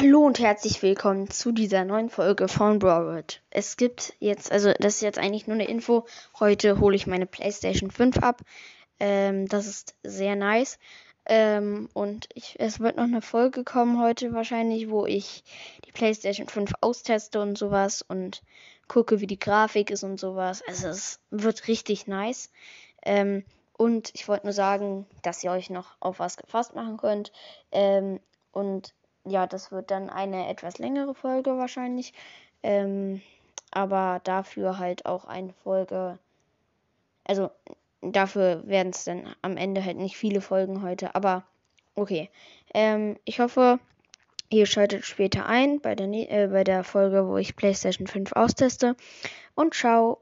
Hallo und herzlich willkommen zu dieser neuen Folge von Broward. Es gibt jetzt, also das ist jetzt eigentlich nur eine Info. Heute hole ich meine PlayStation 5 ab. Ähm, das ist sehr nice. Ähm, und ich, es wird noch eine Folge kommen heute wahrscheinlich, wo ich die PlayStation 5 austeste und sowas und gucke, wie die Grafik ist und sowas. Also es wird richtig nice. Ähm, und ich wollte nur sagen, dass ihr euch noch auf was gefasst machen könnt. Ähm, und ja, das wird dann eine etwas längere Folge wahrscheinlich. Ähm, aber dafür halt auch eine Folge. Also dafür werden es dann am Ende halt nicht viele Folgen heute. Aber okay. Ähm, ich hoffe, ihr schaltet später ein bei der, äh, bei der Folge, wo ich PlayStation 5 austeste. Und ciao.